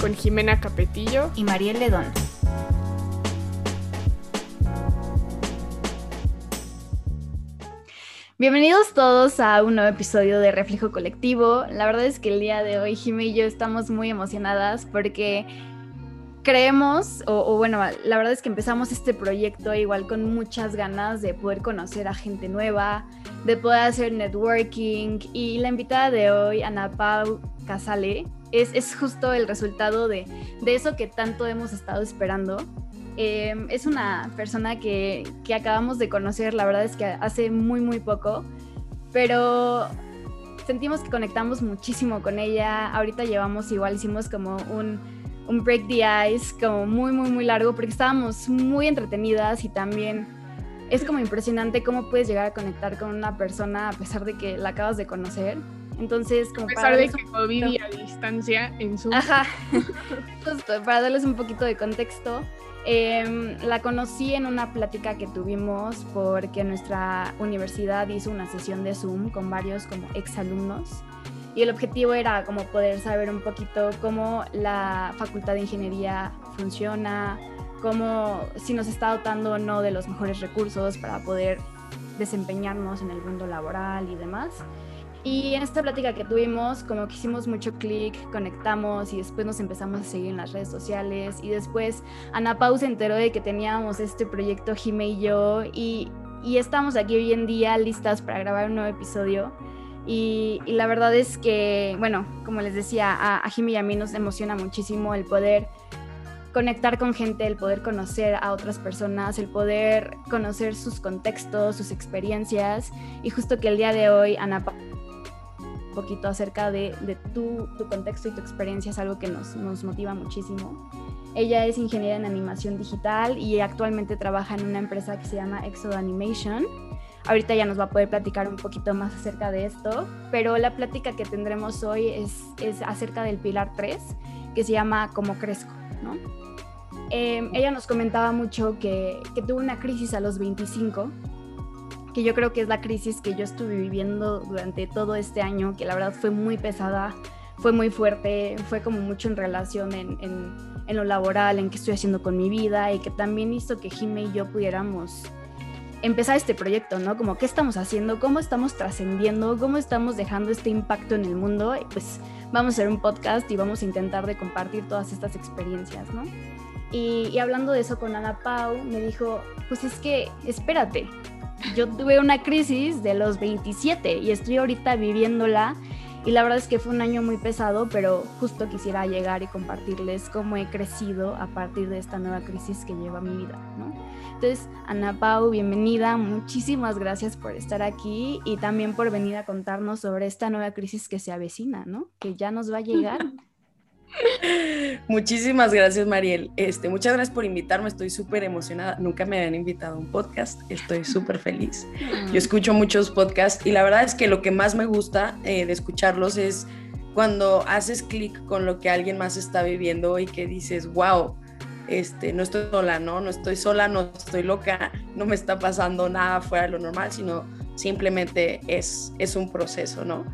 Con Jimena Capetillo y Mariel Ledón. Bienvenidos todos a un nuevo episodio de Reflejo Colectivo. La verdad es que el día de hoy Jimé y yo estamos muy emocionadas porque creemos, o, bueno, la verdad es que empezamos este proyecto igual con muchas ganas de poder conocer a gente nueva, de poder hacer networking y la invitada de hoy, Ana Pau Casale, es, es justo el resultado de, de, eso que tanto hemos estado esperando. Em, es una persona que, que acabamos de conocer, la verdad es que hace muy, muy poco, pero sentimos que conectamos muchísimo con ella. Ahorita llevamos igual, hicimos como un, un break the ice, como muy, muy, muy largo, porque estábamos muy entretenidas y también es como impresionante cómo puedes llegar a conectar con una persona a pesar de que la acabas de conocer. Entonces, como a pesar de que COVID y a distancia en su... Ajá, justo, para darles un poquito de contexto, eh, la conocí en una plática que tuvimos porque nuestra universidad hizo una sesión de Zoom con varios como exalumnos y el objetivo era como poder saber un poquito cómo la Facultad de Ingeniería funciona, cómo si nos está dotando o no de los mejores recursos para poder desempeñarnos en el mundo laboral y demás. Y en esta plática que tuvimos, como que hicimos mucho clic, conectamos y después nos empezamos a seguir en las redes sociales. Y después Ana Pau se enteró de que teníamos este proyecto Jime y yo y, y estamos aquí hoy en día listas para grabar un nuevo episodio. Y, y la verdad es que, bueno, como les decía, a, a Jime y a mí nos emociona muchísimo el poder conectar con gente, el poder conocer a otras personas, el poder conocer sus contextos, sus experiencias. Y justo que el día de hoy, Ana un poquito acerca de, tu, contexto y tu experiencia es algo que nos, motiva muchísimo. Ella es ingeniera en animación digital y actualmente trabaja en una empresa que se llama Exo Animation. Ahorita ya nos va a poder platicar un poquito más acerca de esto, pero la plática que tendremos hoy es, acerca del pilar 3, que se llama Cómo crezco. ¿no? Eh, ella nos comentaba mucho que, tuvo una crisis a los 25, que yo creo que es la crisis que yo estuve viviendo durante todo este año, que la verdad fue muy pesada, fue muy fuerte, fue como mucho en relación en, en, en lo laboral, en qué estoy haciendo con mi vida y que también hizo que Jime y yo pudiéramos empezar este proyecto, ¿no? Como qué estamos haciendo, cómo estamos trascendiendo, cómo estamos dejando este impacto en el mundo, y pues vamos a hacer un podcast y vamos a intentar de compartir todas estas experiencias, ¿no? Y, y, hablando de eso con Ana Pau, me dijo, pues es que, espérate, yo tuve una crisis de los 27 y estoy ahorita viviéndola y la verdad es que fue un año muy pesado, pero justo quisiera llegar y compartirles cómo he crecido a partir de esta nueva crisis que lleva mi vida, ¿no? Entonces, Ana Pau, bienvenida, muchísimas gracias por estar aquí y también por venir a contarnos sobre esta nueva crisis que se avecina, ¿no? Que ya nos va a llegar. Muchísimas gracias, Mariel. Este, muchas gracias por invitarme. Estoy súper emocionada. Nunca me habían invitado a un podcast. Estoy súper feliz. Yo escucho muchos podcasts y la verdad es que lo que más me gusta eh, de escucharlos es cuando haces clic con lo que alguien más está viviendo y que dices, wow, este, no estoy sola, ¿no? No estoy sola, no estoy loca, no me está pasando nada fuera de lo normal, sino simplemente es, es un proceso, ¿no?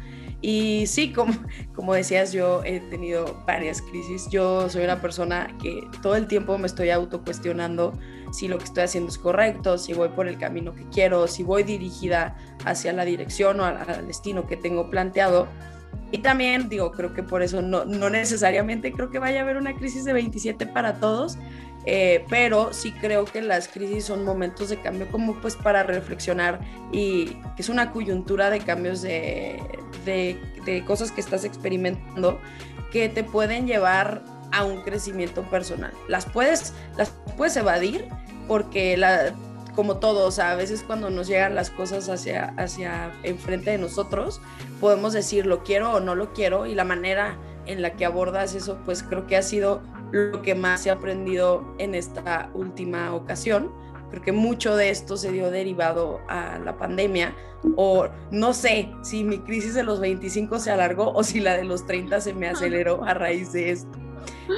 Y sí, como, como decías, yo he tenido varias crisis. Yo soy una persona que todo el tiempo me estoy autocuestionando si lo que estoy haciendo es correcto, si voy por el camino que quiero, si voy dirigida hacia la dirección o al, destino que tengo planteado. Y también digo, creo que por eso no, no, necesariamente creo que vaya a haber una crisis de 27 para todos, eh, pero sí creo que las crisis son momentos de cambio como pues para reflexionar y es una coyuntura de cambios de, de, de cosas que estás experimentando que te pueden llevar a un crecimiento personal. Las puedes, las puedes evadir porque la, como todo, o sea, a veces cuando nos llegan las cosas hacia, hacia enfrente de nosotros, podemos decir lo quiero o no lo quiero y la manera en la que abordas eso, pues creo que ha sido lo que más he aprendido en esta última ocasión. Creo que mucho de esto se dio derivado a la pandemia o no sé si mi crisis de los 25 se alargó o si la de los 30 se me aceleró a raíz de esto.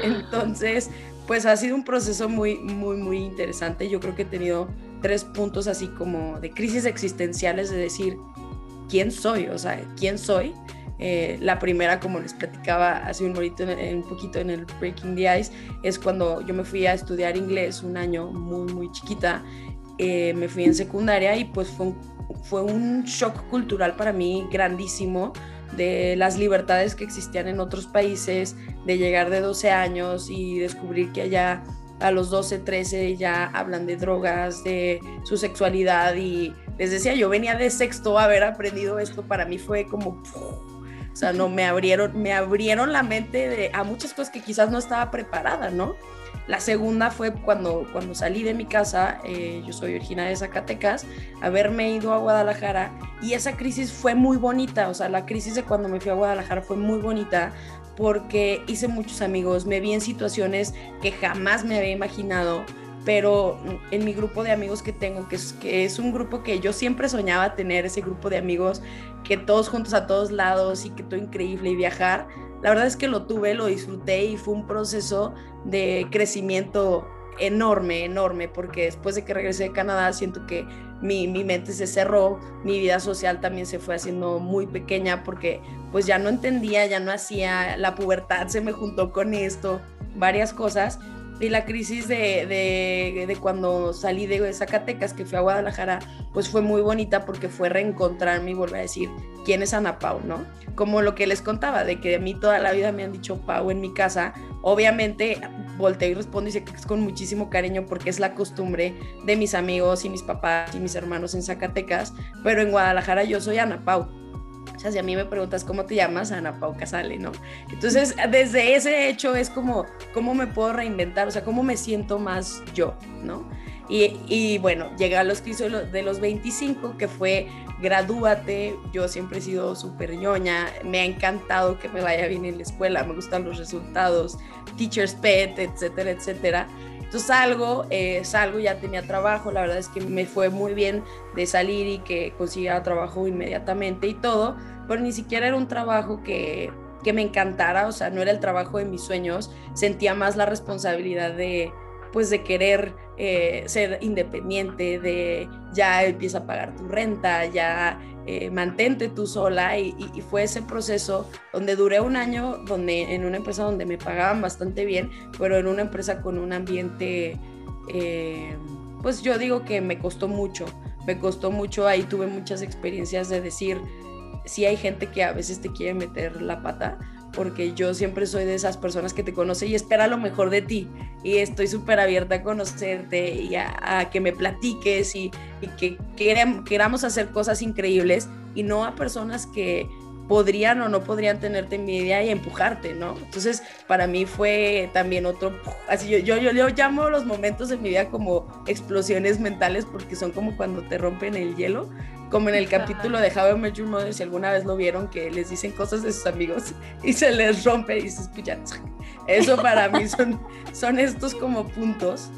Entonces, pues ha sido un proceso muy, muy, muy interesante. Yo creo que he tenido tres puntos así como de crisis existenciales de decir, ¿quién soy? O sea, ¿quién soy? Eh, la primera, como les platicaba hace un, momento, un poquito en el Breaking the Ice, es cuando yo me fui a estudiar inglés un año muy, muy chiquita. Eh, me fui en secundaria y pues fue un, fue un shock cultural para mí grandísimo de las libertades que existían en otros países, de llegar de 12 años y descubrir que allá a los 12, 13 ya hablan de drogas, de su sexualidad y les decía, yo venía de sexto haber aprendido esto, para mí fue como o sea, no, me abrieron, me abrieron la mente de, a muchas cosas que quizás no estaba preparada, ¿no? La segunda fue cuando, cuando salí de mi casa, eh, yo soy originaria de Zacatecas, haberme ido a Guadalajara y esa crisis fue muy bonita, o sea, la crisis de cuando me fui a Guadalajara fue muy bonita porque hice muchos amigos, me vi en situaciones que jamás me había imaginado, pero en mi grupo de amigos que tengo, que es, que es un grupo que yo siempre soñaba tener, ese grupo de amigos que todos juntos a todos lados y que todo increíble y viajar, la verdad es que lo tuve, lo disfruté y fue un proceso de crecimiento enorme, enorme, porque después de que regresé de Canadá siento que mi, mi, mente se cerró, mi vida social también se fue haciendo muy pequeña porque pues ya no entendía, ya no hacía, la pubertad se me juntó con esto, varias cosas y la crisis de, de, cuando salí de Zacatecas, que fui a Guadalajara, pues fue muy bonita porque fue reencontrarme y volver a decir quién es Ana Pau, ¿no? Como lo que les contaba, de que a mí toda la vida me han dicho Pau en mi casa. Obviamente volteo y respondo y sé que es con muchísimo cariño porque es la costumbre de mis amigos y mis papás y mis hermanos en Zacatecas, pero en Guadalajara yo soy Ana Pau o sea, si a mí me preguntas cómo te llamas, Ana Pau Casale, ¿no? Entonces, desde ese hecho es como, ¿cómo me puedo reinventar? O sea, ¿cómo me siento más yo, ¿no? Y, y bueno, llegué a los crisis de los 25, que fue gradúate, yo siempre he sido súper ñoña, me ha encantado que me vaya bien en la escuela, me gustan los resultados, teacher's pet, etcétera, etcétera. Entonces salgo, eh, salgo, ya tenía trabajo, la verdad es que me fue muy bien de salir y que consiguiera trabajo inmediatamente y todo, pero ni siquiera era un trabajo que, que me encantara, o sea, no era el trabajo de mis sueños, sentía más la responsabilidad de, pues de querer eh, ser independiente, de ya empieza a pagar tu renta, ya eh, mantente tú sola y, fue ese proceso donde duré un año donde en una empresa donde me pagaban bastante bien, pero en una empresa con un ambiente, eh, pues yo digo que me costó mucho, me costó mucho, ahí tuve muchas experiencias de decir, si hay gente que a veces te quiere meter la pata, porque yo siempre soy de esas personas que te conoce y espera lo mejor de ti. Y estoy súper abierta a conocerte y a, que me platiques y, que queramos hacer cosas increíbles y no a personas que podrían o no podrían tenerte envidia y empujarte, ¿no? Entonces, para mí fue también otro, así yo, yo, yo, yo llamo los momentos de mi vida como explosiones mentales porque son como cuando te rompen el hielo como en el capítulo de How I Met Your Mother, si alguna vez lo vieron, que les dicen cosas de sus amigos y se les rompe y se escucha. Eso para mí son, son estos como puntos.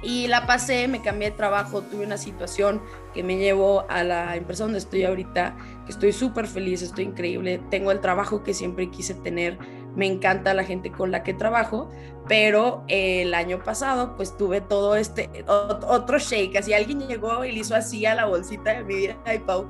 Y la pasé, me cambié de trabajo, tuve una situación que me llevó a la empresa donde estoy ahorita, que estoy súper feliz, estoy increíble, tengo el trabajo que siempre quise tener, me encanta la gente con la que trabajo, pero el año pasado pues tuve todo este otro shake, así alguien llegó y le hizo así a la bolsita de mi vida, ay Pau,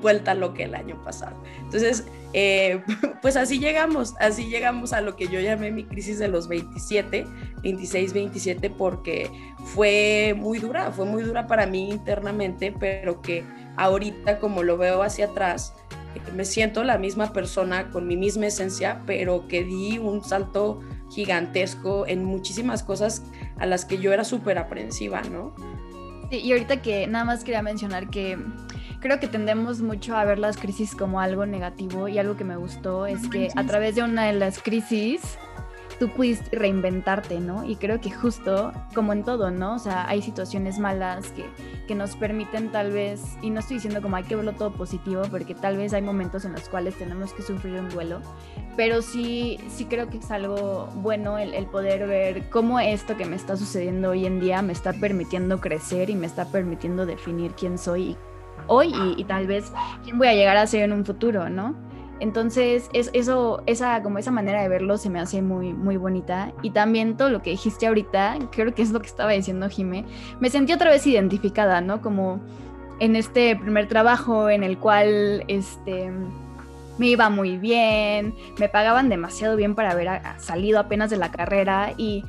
vuelta lo que el año pasado. Entonces, eh, pues así llegamos, así llegamos a lo que yo llamé mi crisis de los 27, 26, 27, porque fue muy dura, fue muy dura para mí internamente, pero que ahorita como lo veo hacia atrás, me siento la misma persona con mi misma esencia, pero que di un salto gigantesco en muchísimas cosas a las que yo era súper aprensiva, ¿no? Sí, y ahorita que nada más quería mencionar que creo que tendemos mucho a ver las crisis como algo negativo y algo que me gustó es que a través de una de las crisis tú pudiste reinventarte, ¿no? Y creo que justo como en todo, ¿no? O sea, hay situaciones malas que, que nos permiten tal vez, y no estoy diciendo como hay que verlo todo positivo, porque tal vez hay momentos en los cuales tenemos que sufrir un duelo, pero sí, sí creo que es algo bueno el, el poder ver cómo esto que me está sucediendo hoy en día me está permitiendo crecer y me está permitiendo definir quién soy hoy y, y tal vez quién voy a llegar a ser en un futuro, ¿no? Entonces, es, eso, esa, como esa manera de verlo se me hace muy, muy bonita. Y también todo lo que dijiste ahorita, creo que es lo que estaba diciendo Jime, me sentí otra vez identificada, ¿no? Como en este primer trabajo en el cual, este, me iba muy bien, me pagaban demasiado bien para haber salido apenas de la carrera y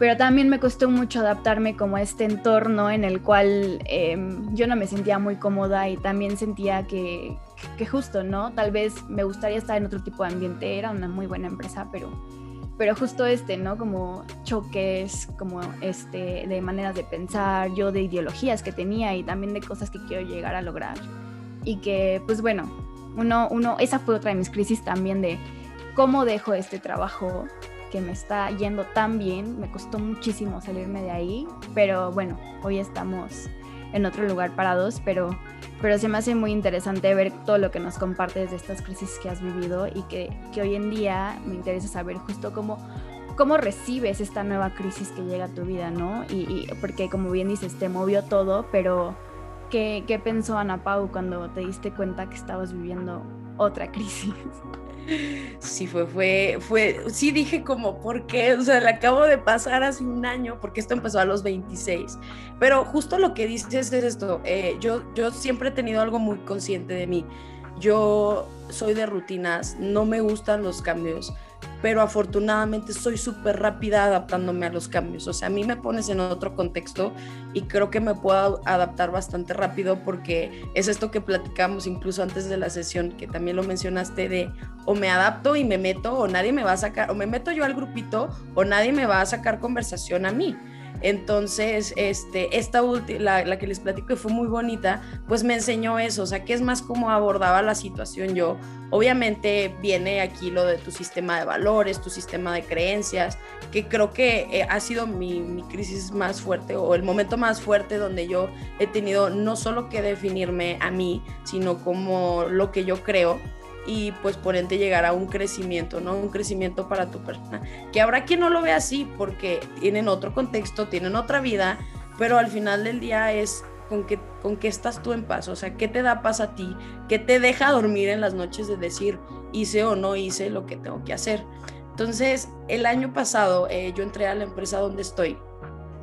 pero también me costó mucho adaptarme como a este entorno en el cual eh, yo no me sentía muy cómoda y también sentía que, que justo, ¿no? Tal vez me gustaría estar en otro tipo de ambiente, era una muy buena empresa, pero, pero justo este, ¿no? Como choques, como este, de maneras de pensar, yo de ideologías que tenía y también de cosas que quiero llegar a lograr. Y que, pues bueno, uno, uno, esa fue otra de mis crisis también de cómo dejo este trabajo que me está yendo tan bien, me costó muchísimo salirme de ahí, pero bueno, hoy estamos en otro lugar parados, pero, pero se me hace muy interesante ver todo lo que nos compartes de estas crisis que has vivido y que, que hoy en día me interesa saber justo cómo, cómo recibes esta nueva crisis que llega a tu vida, ¿no? Y porque como bien dices, te movió todo, pero ¿qué, ¿qué pensó Ana Pau cuando te diste cuenta que estabas viviendo otra crisis? Sí, fue, fue, fue, sí dije como, ¿por qué? O sea, le acabo de pasar hace un año, porque esto empezó a los 26. Pero justo lo que dices es esto, eh, yo, yo siempre he tenido algo muy consciente de mí. Yo soy de rutinas, no me gustan los cambios pero afortunadamente soy súper rápida adaptándome a los cambios. O sea, a mí me pones en otro contexto y creo que me puedo adaptar bastante rápido porque es esto que platicamos incluso antes de la sesión, que también lo mencionaste de o me adapto y me meto o nadie me va a sacar, o me meto yo al grupito o nadie me va a sacar conversación a mí. Entonces, este, esta la, la que les platico que fue muy bonita, pues me enseñó eso, o sea, que es más como abordaba la situación yo. Obviamente viene aquí lo de tu sistema de valores, tu sistema de creencias, que creo que eh, ha sido mi, mi, crisis más fuerte o el momento más fuerte donde yo he tenido no solo que definirme a mí, sino como lo que yo creo y pues por ende llegar a un crecimiento, ¿no? Un crecimiento para tu persona. Que habrá quien no lo ve así porque tienen otro contexto, tienen otra vida, pero al final del día es con qué, con qué estás tú en paz, o sea, qué te da paz a ti, qué te deja dormir en las noches de decir hice o no hice lo que tengo que hacer. Entonces, el año pasado eh, yo entré a la empresa donde estoy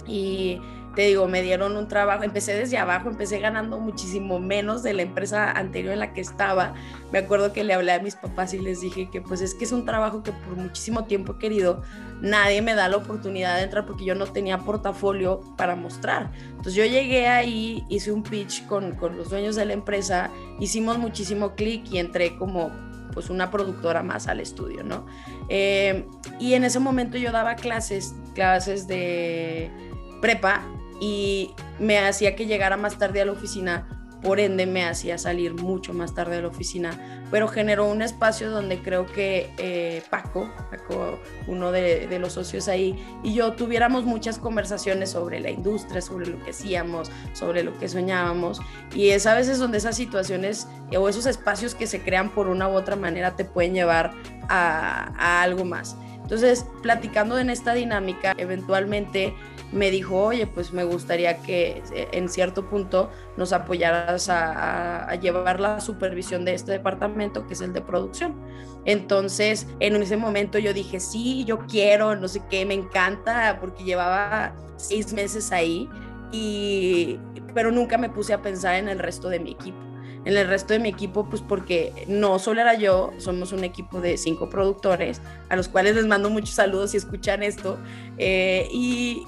y te digo, me dieron un trabajo, empecé desde abajo, empecé ganando muchísimo menos de la empresa anterior en la que estaba. Me acuerdo que le hablé a mis papás y les dije que pues es que es un trabajo que por muchísimo tiempo he querido, nadie me da la oportunidad de entrar porque yo no tenía portafolio para mostrar. Entonces yo llegué ahí, hice un pitch con, con los dueños de la empresa, hicimos muchísimo clic y entré como pues una productora más al estudio, ¿no? Eh, y en ese momento yo daba clases, clases de prepa y me hacía que llegara más tarde a la oficina, por ende me hacía salir mucho más tarde de la oficina, pero generó un espacio donde creo que eh, Paco, Paco, uno de, los socios ahí, y yo tuviéramos muchas conversaciones sobre la industria, sobre lo que hacíamos, sobre lo que soñábamos, y es a veces donde esas situaciones o esos espacios que se crean por una u otra manera te pueden llevar a, a algo más. Entonces, platicando en esta dinámica, eventualmente me dijo, oye, pues me gustaría que eh, en cierto punto nos apoyaras a, llevar la supervisión de este departamento, que es el de producción. Entonces, en ese momento yo dije, sí, yo quiero, no sé qué, me encanta, porque llevaba seis meses ahí, y, pero nunca me puse a pensar en el resto de mi equipo en el resto de mi equipo, pues porque no solo era yo, somos un equipo de cinco productores, a los cuales les mando muchos saludos si escuchan esto, eh, y,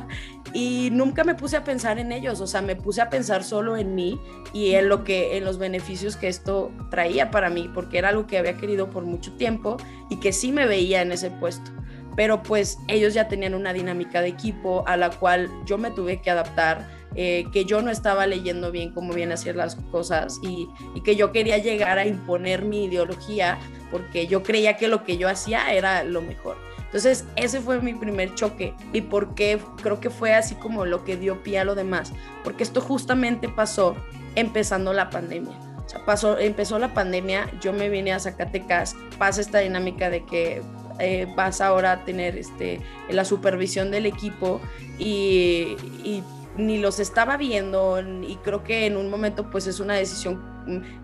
y nunca me puse a pensar en ellos, o sea, me puse a pensar solo en mí y en lo que, en los beneficios que esto traía para mí, porque era algo que había querido por mucho tiempo y que sí me veía en ese puesto. Pero pues ellos ya tenían una dinámica de equipo a la cual yo me tuve que adaptar eh, que yo no estaba leyendo bien cómo a hacer las cosas y, y, que yo quería llegar a imponer mi ideología porque yo creía que lo que yo hacía era lo mejor. Entonces, ese fue mi primer choque. ¿Y por qué? Creo que fue así como lo que dio pie a lo demás. Porque esto justamente pasó empezando la pandemia. O sea, pasó, empezó la pandemia, yo me vine a Zacatecas, pasa esta dinámica de que eh, vas ahora a tener este, la supervisión del equipo y, y ni los estaba viendo y creo que en un momento pues es una decisión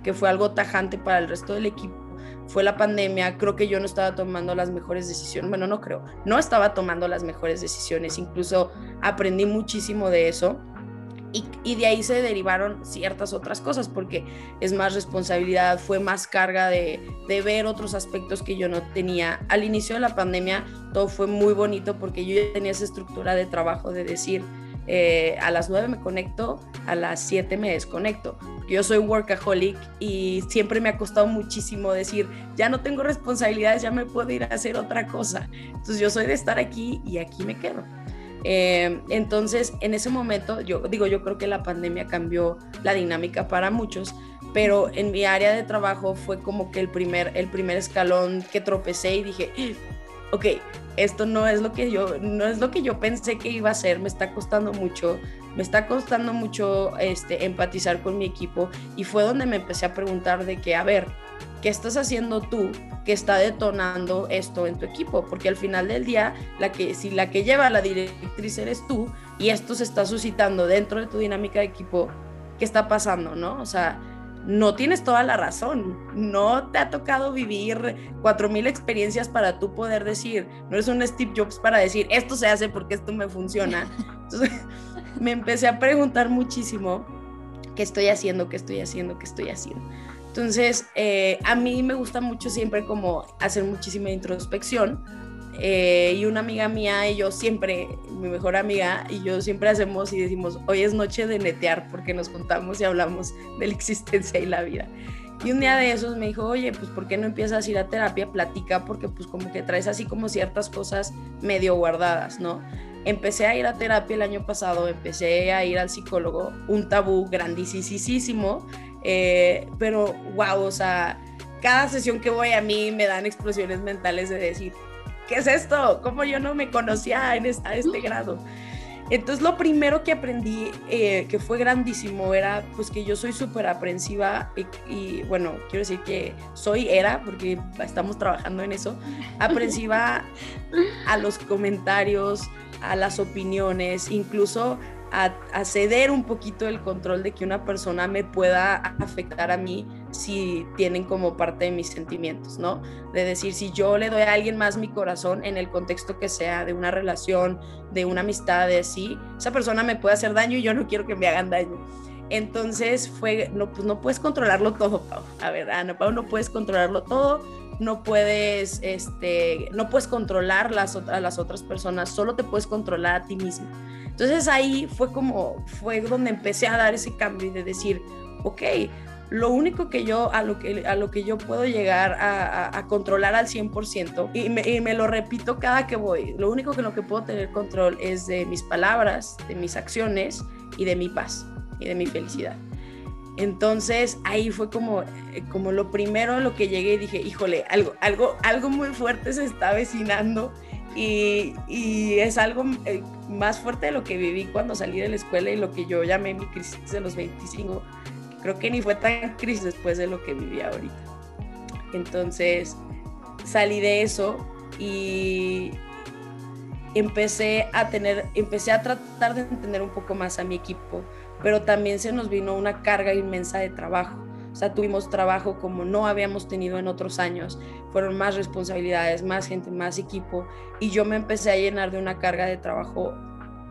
que fue algo tajante para el resto del equipo. Fue la pandemia, creo que yo no estaba tomando las mejores decisiones, bueno, no creo, no estaba tomando las mejores decisiones, incluso aprendí muchísimo de eso. Y, y, de ahí se derivaron ciertas otras cosas porque es más responsabilidad, fue más carga de, de, ver otros aspectos que yo no tenía. Al inicio de la pandemia todo fue muy bonito porque yo ya tenía esa estructura de trabajo de decir, eh, a las 9 me conecto, a las 7 me desconecto. Yo soy workaholic y siempre me ha costado muchísimo decir, ya no tengo responsabilidades, ya me puedo ir a hacer otra cosa. Entonces yo soy de estar aquí y aquí me quedo. Eh, entonces, en ese momento, yo digo, yo creo que la pandemia cambió la dinámica para muchos, pero en mi área de trabajo fue como que el primer, el primer escalón que tropecé y dije, ok, esto no es lo que yo no es lo que yo pensé que iba a ser, me está costando mucho, me está costando mucho este empatizar con mi equipo y fue donde me empecé a preguntar de que a ¿qué estás haciendo tú que está detonando esto en tu equipo? Porque al final del día, la que si la que lleva la directriz eres tú y esto se está suscitando dentro de tu dinámica de equipo, ¿qué está pasando, no? O sea, no tienes toda la razón. No te ha tocado vivir cuatro mil experiencias para tú poder decir, no eres un Steve Jobs para decir, esto se hace porque esto me funciona. Entonces me empecé a preguntar muchísimo qué estoy haciendo, qué estoy haciendo, qué estoy haciendo. Entonces, eh, a mí me gusta mucho siempre como hacer muchísima introspección eh, y una amiga mía y yo siempre, mi mejor amiga y yo siempre hacemos y decimos, hoy es noche de netear porque nos juntamos y hablamos de la existencia y la vida. Y un día de esos me dijo, oye, pues ¿por qué no empiezas a ir a terapia? Platica porque pues como que traes así como ciertas cosas medio guardadas, ¿no? Empecé a ir a terapia el año pasado, empecé a ir al psicólogo, un tabú grandísimo, eh, pero wow, o sea, cada sesión que voy a mí me dan explosiones mentales de decir, ¿qué es esto? ¿Cómo yo no me conocía en a este grado? Entonces lo primero que aprendí, eh, que fue grandísimo, era pues que yo soy súper aprensiva y, bueno, quiero decir que soy, era, porque estamos trabajando en eso, aprensiva a los comentarios, a las opiniones, incluso a, ceder un poquito el control de que una persona me pueda afectar a mí si tienen como parte de mis sentimientos, ¿no? De decir, si yo le doy a alguien más mi corazón en el contexto que sea, de una relación, de una amistad, de así, esa persona me puede hacer daño y yo no quiero que me hagan daño. Entonces fue, no, pues no puedes controlarlo todo, Pau. A ver, no, Pau, no puedes controlarlo todo, no puedes, este, no puedes controlar las, a las otras personas, solo te puedes controlar a ti mismo. Entonces ahí fue como, fue donde empecé a dar ese cambio y de decir, ok, lo único que yo, a lo que, a lo que yo puedo llegar a, controlar al 100%, y me, y me, lo repito cada que voy, lo único que lo que puedo tener control es de mis palabras, de mis acciones y de mi paz y de mi felicidad. Entonces ahí fue como, eh, como lo primero lo que llegué y dije, híjole, algo, algo, algo muy fuerte se está avecinando y, y, es algo eh, más fuerte de lo que viví cuando salí de la escuela y lo que yo llamé mi crisis de los 25. Creo que ni fue tan crisis después de lo que viví ahorita. Entonces salí de eso y empecé a tener, empecé a tratar de entender un poco más a mi equipo, pero también se nos vino una carga inmensa de trabajo o sea, tuvimos trabajo como no habíamos tenido en otros años. Fueron más responsabilidades, más gente, más equipo. Y yo me empecé a llenar de una carga de trabajo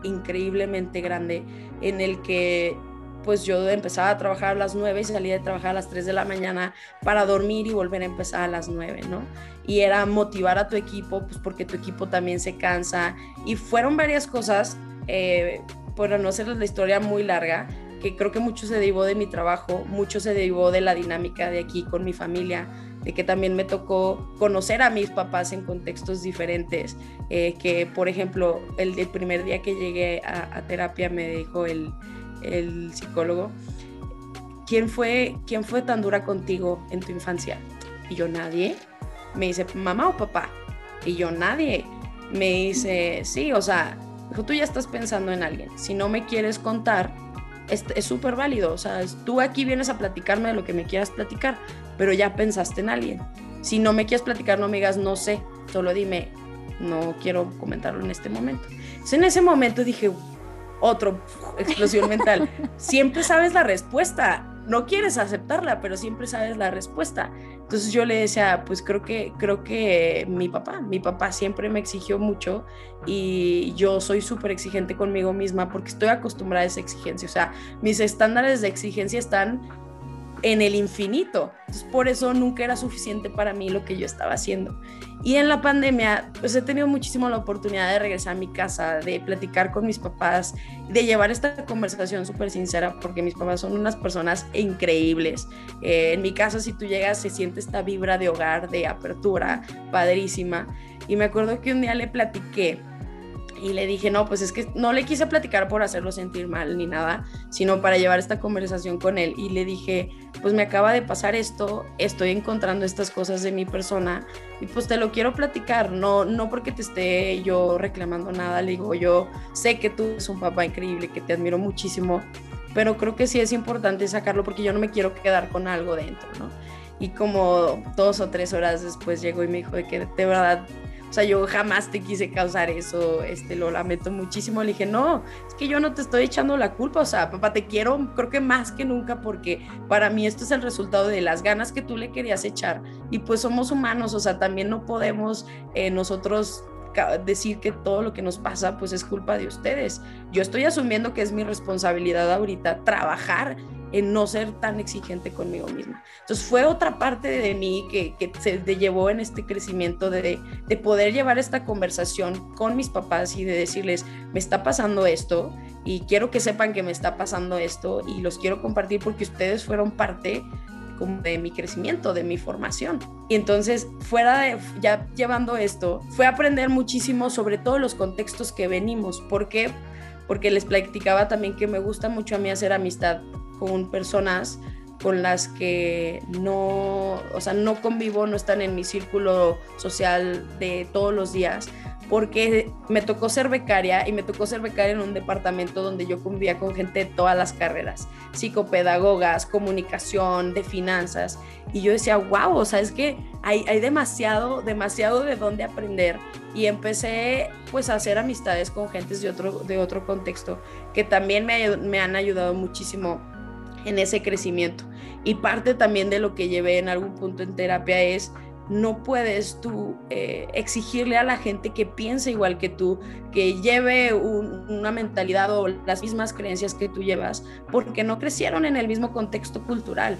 increíblemente grande en el que pues yo empezaba a trabajar a las 9 y salía de trabajar a las 3 de la mañana para dormir y volver a empezar a las 9, ¿no? Y era motivar a tu equipo, pues porque tu equipo también se cansa. Y fueron varias cosas, eh, por no ser la historia muy larga, que creo que mucho se derivó de mi trabajo, mucho se derivó de la dinámica de aquí con mi familia, de que también me tocó conocer a mis papás en contextos diferentes, eh, que por ejemplo el, primer día que llegué a, terapia me dijo el, el, psicólogo, ¿quién fue, ¿quién fue tan dura contigo en tu infancia? Y yo nadie, me dice mamá o papá, y yo nadie. me dice, sí, o sea, dijo, tú ya estás pensando en alguien. Si no me quieres contar, es súper válido. O sea, tú aquí vienes a platicarme de lo que me quieras platicar, pero ya pensaste en alguien. Si no me quieres platicar, no me digas, no sé, solo dime, no quiero comentarlo en este momento. Entonces, en ese momento dije, otro explosión mental. Siempre sabes la respuesta, no quieres aceptarla, pero siempre sabes la respuesta. Entonces yo le decía, pues creo que creo que mi papá, mi papá siempre me exigió mucho y yo soy súper exigente conmigo misma porque estoy acostumbrada a esa exigencia. O sea, mis estándares de exigencia están en el infinito. Entonces, por eso nunca era suficiente para mí lo que yo estaba haciendo. Y en la pandemia, pues he tenido muchísimo la oportunidad de regresar a mi casa, de platicar con mis papás, de llevar esta conversación súper sincera, porque mis papás son unas personas increíbles. Eh, en mi casa, si tú llegas, se siente esta vibra de hogar, de apertura, padrísima. Y me acuerdo que un día le platiqué y le dije, no, pues es que no le quise platicar por hacerlo sentir mal ni nada, sino para llevar esta conversación con él. Y le dije, pues me acaba de pasar esto, estoy encontrando estas cosas de mi persona y pues te lo quiero platicar, no, no porque te esté yo reclamando nada, le digo, yo sé que tú eres un papá increíble, que te admiro muchísimo, pero creo que sí es importante sacarlo porque yo no me quiero quedar con algo dentro, ¿no? Y como dos o tres horas después llegó y me dijo que de verdad o sea, yo jamás te quise causar eso, este, lo lamento muchísimo. Le dije, no, es que yo no te estoy echando la culpa, o sea, papá, te quiero, creo que más que nunca, porque para mí esto es el resultado de las ganas que tú le querías echar. Y pues somos humanos, o sea, también no podemos eh, nosotros decir que todo lo que nos pasa pues es culpa de ustedes. Yo estoy asumiendo que es mi responsabilidad ahorita trabajar en no ser tan exigente conmigo misma. Entonces fue otra parte de mí que, se llevó en este crecimiento de, de poder llevar esta conversación con mis papás y de decirles, me está pasando esto y quiero que sepan que me está pasando esto y los quiero compartir porque ustedes fueron parte de mi crecimiento, de mi formación. Y entonces, fuera de, ya llevando esto, fue aprender muchísimo sobre todos los contextos que venimos. ¿Por qué? Porque les platicaba también que me gusta mucho a mí hacer amistad con personas con las que no, o sea, no convivo, no están en mi círculo social de todos los días, porque me tocó ser becaria y me tocó ser becaria en un departamento donde yo convivía con gente de todas las carreras, psicopedagogas, comunicación, de finanzas, y yo decía, wow, o sea, es que hay, hay demasiado, demasiado de dónde aprender, y empecé pues a hacer amistades con gentes de otro, de otro contexto que también me, me han ayudado muchísimo en ese crecimiento. Y parte también de lo que llevé en algún punto en terapia es, no puedes tú eh, exigirle a la gente que piense igual que tú, que lleve una mentalidad o las mismas creencias que tú llevas, porque no crecieron en el mismo contexto cultural.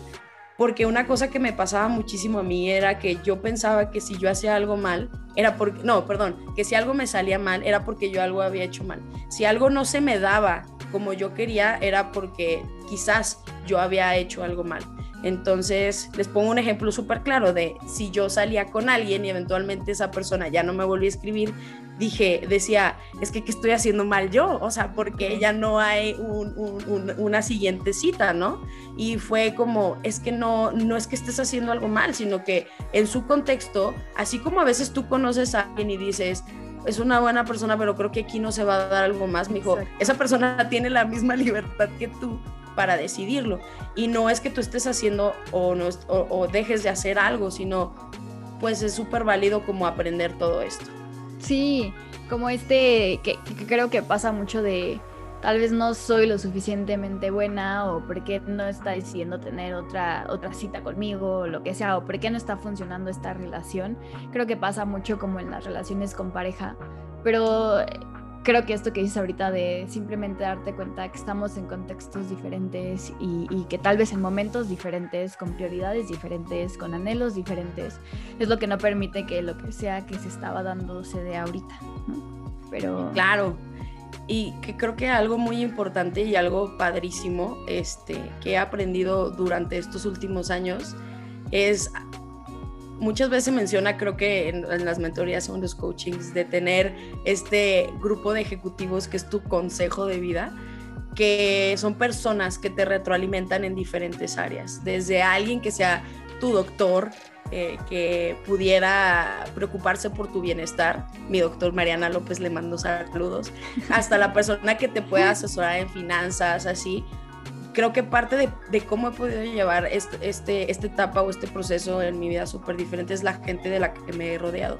Porque una cosa que me pasaba muchísimo a mí era que yo pensaba que si yo hacía algo mal, era porque, no, perdón, que si algo me salía mal, era porque yo algo había hecho mal. Si algo no se me daba como yo quería, era porque quizás yo había hecho algo mal. Entonces, les pongo un ejemplo súper claro de si yo salía con alguien y eventualmente esa persona ya no me volvió a escribir, dije, decía, es que ¿qué estoy haciendo mal yo? O sea, porque ya no hay una siguiente cita, ¿no? Y fue como, es que no, no es que estés haciendo algo mal, sino que en su contexto, así como a veces tú conoces a alguien y dices, es una buena persona, pero creo que aquí no se va a dar algo más, mijo. Esa persona tiene la misma libertad que tú para decidirlo. Y no es que tú estés haciendo o, no, o, dejes de hacer algo, sino pues es súper válido como aprender todo esto. Sí, como este, que, creo que pasa mucho de tal vez no soy lo suficientemente buena o porque no está decidiendo tener otra, otra cita conmigo o lo que sea, o por qué no está funcionando esta relación. Creo que pasa mucho como en las relaciones con pareja, pero creo que esto que dices ahorita de simplemente darte cuenta que estamos en contextos diferentes y, que tal vez en momentos diferentes, con prioridades diferentes, con anhelos diferentes, es lo que no permite que lo que sea que se estaba dando se dé ahorita. Pero claro. Y que creo que algo muy importante y algo padrísimo este, que he aprendido durante estos últimos años es muchas veces menciona, creo que en, las mentorías o en los coachings, de tener este grupo de ejecutivos que es tu consejo de vida, que son personas que te retroalimentan en diferentes áreas, desde alguien que sea tu doctor, eh, que pudiera preocuparse por tu bienestar. Mi doctor Mariana López le mando saludos. Hasta la persona que te pueda asesorar en finanzas, así. Creo que parte de, de cómo he podido llevar este, este, esta etapa o este proceso en mi vida súper diferente es la gente de la que me he rodeado.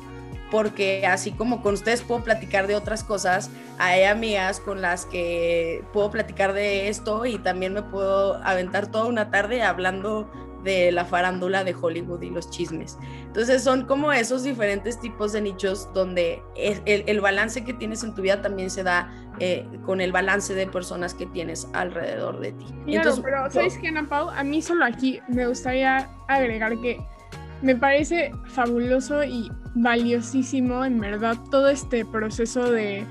Porque así como con ustedes puedo platicar de otras cosas, hay amigas con las que puedo platicar de esto y también me puedo aventar toda una tarde hablando de la farándula de Hollywood y los chismes. Entonces son como esos diferentes tipos de nichos donde el, balance que tienes en tu vida también se da eh, con el balance de personas que tienes alrededor de ti. Claro, pero ¿sabes qué, Ana Pau? A mí solo aquí me gustaría agregar que me parece fabuloso y valiosísimo, en verdad, todo este proceso de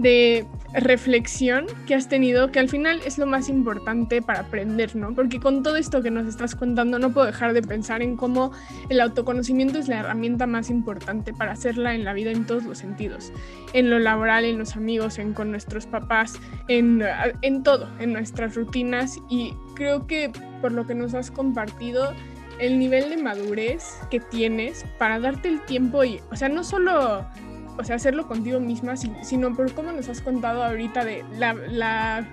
de reflexión que has tenido, que al final es lo más importante para aprender, ¿no? Porque con todo esto que nos estás contando no puedo dejar de pensar en cómo el autoconocimiento es la herramienta más importante para hacerla en la vida en todos los sentidos, en lo laboral, en los amigos, en con nuestros papás, en, en todo, en nuestras rutinas y creo que por lo que nos has compartido, el nivel de madurez que tienes para darte el tiempo y, o sea, no solo o sea, hacerlo contigo misma, sino por cómo nos has contado ahorita de la, la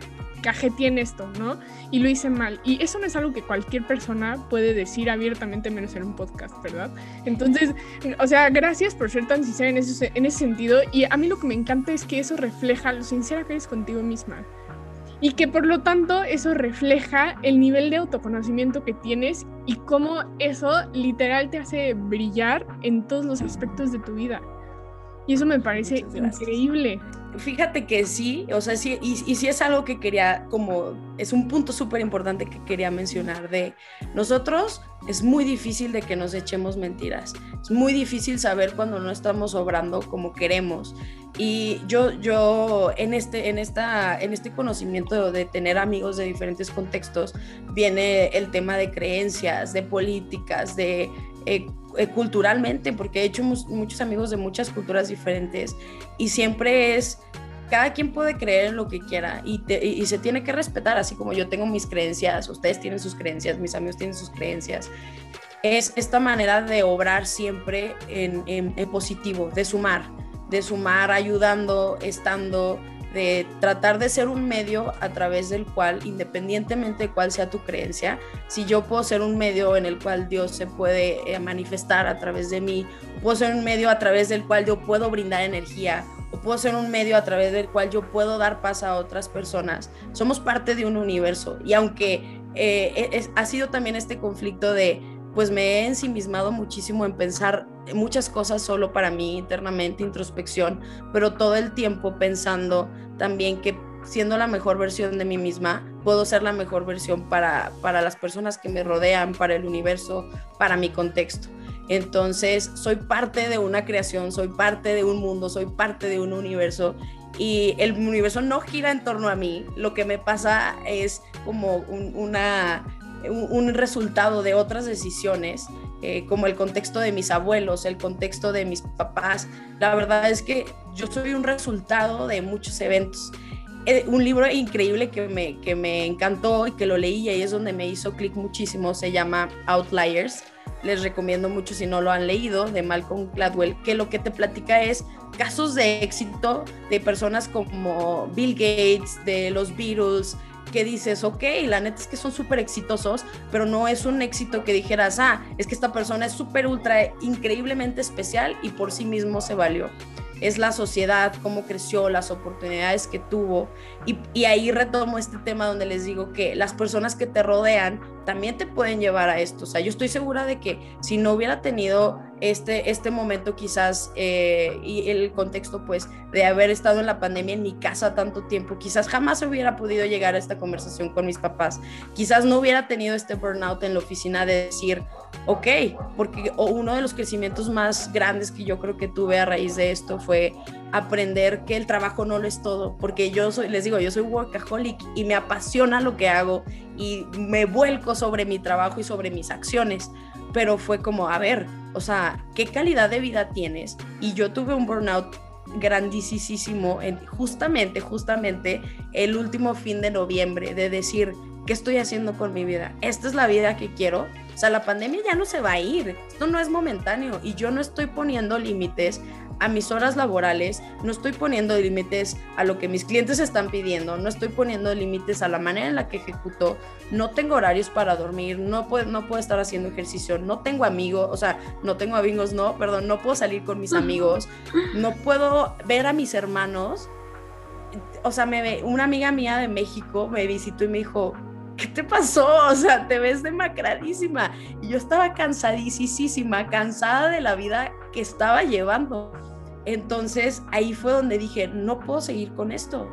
tiene esto, ¿no? Y lo hice mal. Y eso no es algo que cualquier persona puede decir abiertamente menos en un podcast, ¿verdad? Entonces, o sea, gracias por ser tan sincera en ese, en ese sentido. Y a mí lo que me encanta es que eso refleja lo sincera que eres contigo misma. Y que por lo tanto eso refleja el nivel de autoconocimiento que tienes y cómo eso literal te hace brillar en todos los aspectos de tu vida. Y eso me parece increíble. Fíjate que sí, o sea, sí, y, y sí es algo que quería, como, es un punto súper importante que quería mencionar, de nosotros es muy difícil de que nos echemos mentiras, es muy difícil saber cuando no estamos obrando como queremos. Y yo, yo en, este, en, esta, en este conocimiento de tener amigos de diferentes contextos, viene el tema de creencias, de políticas, de eh, eh, culturalmente, porque he hecho muchos amigos de muchas culturas diferentes y siempre es, cada quien puede creer en lo que quiera y, se tiene que respetar, así como yo tengo mis creencias, ustedes tienen sus creencias, mis amigos tienen sus creencias. Es esta manera de obrar siempre en positivo, de sumar, de sumar, ayudando, estando de tratar de ser un medio a través del cual, independientemente de cuál sea tu creencia, si yo puedo ser un medio en el cual Dios se puede eh, manifestar a través de mí, puedo ser un medio a través del cual yo puedo brindar energía, o puedo ser un medio a través del cual yo puedo dar paz a otras personas. Somos parte de un universo y aunque eh, ha sido también este conflicto de pues me he ensimismado muchísimo en pensar muchas cosas solo para mí internamente, introspección, pero todo el tiempo pensando también que siendo la mejor versión de mí misma, puedo ser la mejor versión para, para las personas que me rodean, para el universo, para mi contexto. Entonces, soy parte de una creación, soy parte de un mundo, soy parte de un universo y el universo no gira en torno a mí. Lo que me pasa es como una un, resultado de otras decisiones, eh, como el contexto de mis abuelos, el contexto de mis papás. La verdad es que yo soy un resultado de muchos eventos. Eh, un libro increíble que me, que me encantó y que lo leí y es donde me hizo clic muchísimo, se llama Outliers. Les recomiendo mucho si no lo han leído, de Malcolm Gladwell, que lo que te platica es casos de éxito de personas como Bill Gates, de los Beatles, dices, ok, la neta es que son súper exitosos, pero no es un éxito que dijeras, ah, es que esta persona es súper, ultra, increíblemente especial y por sí mismo se valió. Es la sociedad, cómo creció, las oportunidades que tuvo. Y, ahí retomo este tema donde les digo que las personas que te rodean también te pueden llevar a esto. O sea, yo estoy segura de que si no hubiera tenido este, este momento quizás eh, y el contexto pues de haber estado en la pandemia en mi casa tanto tiempo, quizás jamás hubiera podido llegar a esta conversación con mis papás, quizás no hubiera tenido este burnout en la oficina de decir, ok, porque uno de los crecimientos más grandes que yo creo que tuve a raíz de esto fue aprender que el trabajo no lo es todo, porque yo soy, les digo, yo soy workaholic y me apasiona lo que hago y me vuelco sobre mi trabajo y sobre mis acciones, pero fue como, a ver, o sea, ¿qué calidad de vida tienes? Y yo tuve un burnout grandísimo en, justamente, justamente el último fin de noviembre de decir, ¿qué estoy haciendo con mi vida? ¿Esta es la vida que quiero? O sea, la pandemia ya no se va a ir, esto no es momentáneo y yo no estoy poniendo límites a mis horas laborales, no estoy poniendo límites a lo que mis clientes están pidiendo, no estoy poniendo límites a la manera en la que ejecuto, no tengo horarios para dormir, no puedo, no puedo estar haciendo ejercicio, no tengo amigos, o sea, no tengo amigos, no, perdón, no puedo salir con mis amigos, no puedo ver a mis hermanos. O sea, me una amiga mía de México me visitó y me dijo, ¿qué te pasó? O sea, te ves demacradísima. Y yo estaba cansadísima, cansada de la vida que estaba llevando. Entonces ahí fue donde dije, no puedo seguir con esto,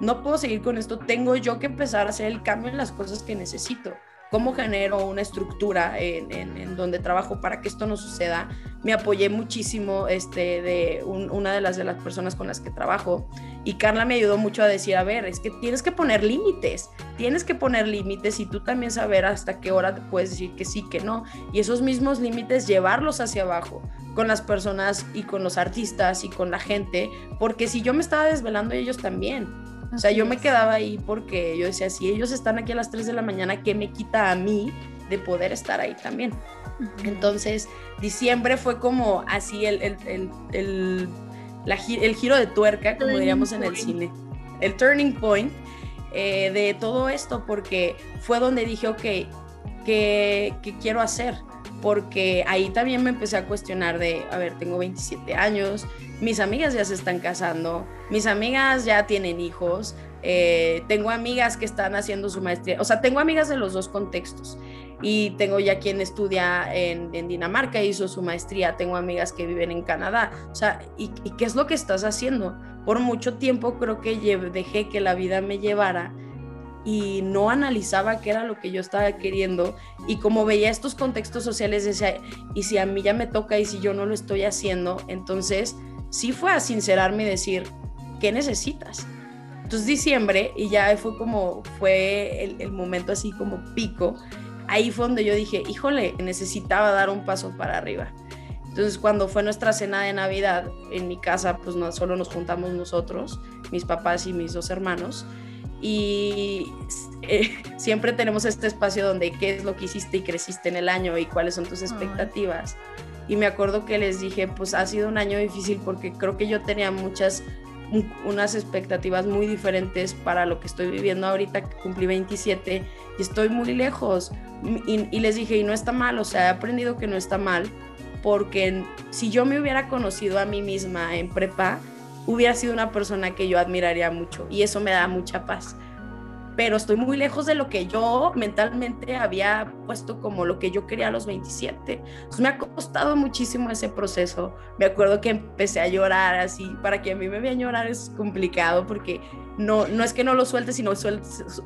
no puedo seguir con esto, tengo yo que empezar a hacer el cambio en las cosas que necesito. ¿Cómo genero una estructura en, donde trabajo para que esto no suceda? Me apoyé muchísimo este, de una de las, de las personas con las que trabajo y Carla me ayudó mucho a decir, a ver, es que tienes que poner límites, tienes que poner límites y tú también saber hasta qué hora te puedes decir que sí, que no. Y esos mismos límites llevarlos hacia abajo con las personas y con los artistas y con la gente, porque si yo me estaba desvelando ellos también. O sea, yo me quedaba ahí porque yo decía, si ellos están aquí a las 3 de la mañana, ¿qué me quita a mí de poder estar ahí también? Entonces, diciembre fue como así el, el, el, el giro de tuerca, como diríamos en el cine, el turning point eh, de todo esto, porque fue donde dije, ok, ¿qué, ¿qué quiero hacer? porque ahí también me empecé a cuestionar de, a ver, tengo 27 años, mis amigas ya se están casando, mis amigas ya tienen hijos, eh, tengo amigas que están haciendo su maestría, o sea, tengo amigas de los dos contextos. Y tengo ya quien estudia en, Dinamarca, hizo su maestría, tengo amigas que viven en Canadá, o sea, ¿y, ¿y qué es lo que estás haciendo? Por mucho tiempo creo que dejé que la vida me llevara y no analizaba qué era lo que yo estaba queriendo. Y como veía estos contextos sociales decía, y si a mí ya me toca y si yo no lo estoy haciendo, entonces sí fue a sincerarme y decir, ¿qué necesitas? Entonces diciembre y ya fue como, fue el, el momento así como pico, ahí fue donde yo dije, híjole, necesitaba dar un paso para arriba. Entonces cuando fue nuestra cena de Navidad en mi casa, pues no solo nos juntamos nosotros, mis papás y mis dos hermanos, y eh, siempre tenemos este espacio donde qué es lo que hiciste y creciste en el año y cuáles son tus expectativas. Y me acuerdo que les dije, pues ha sido un año difícil porque creo que yo tenía muchas, unas expectativas muy diferentes para lo que estoy viviendo ahorita, que cumplí 27 y estoy muy lejos. Y, y les dije, y no está mal, o sea, he aprendido que no está mal, porque si yo me hubiera conocido a mí misma en prepa, hubiera sido una persona que yo admiraría mucho y eso me da mucha paz. Pero estoy muy lejos de lo que yo mentalmente había puesto como lo que yo quería a los 27. Entonces me ha costado muchísimo ese proceso. Me acuerdo que empecé a llorar así. Para que a mí me vean llorar es complicado porque no, no es que no lo suelte, sino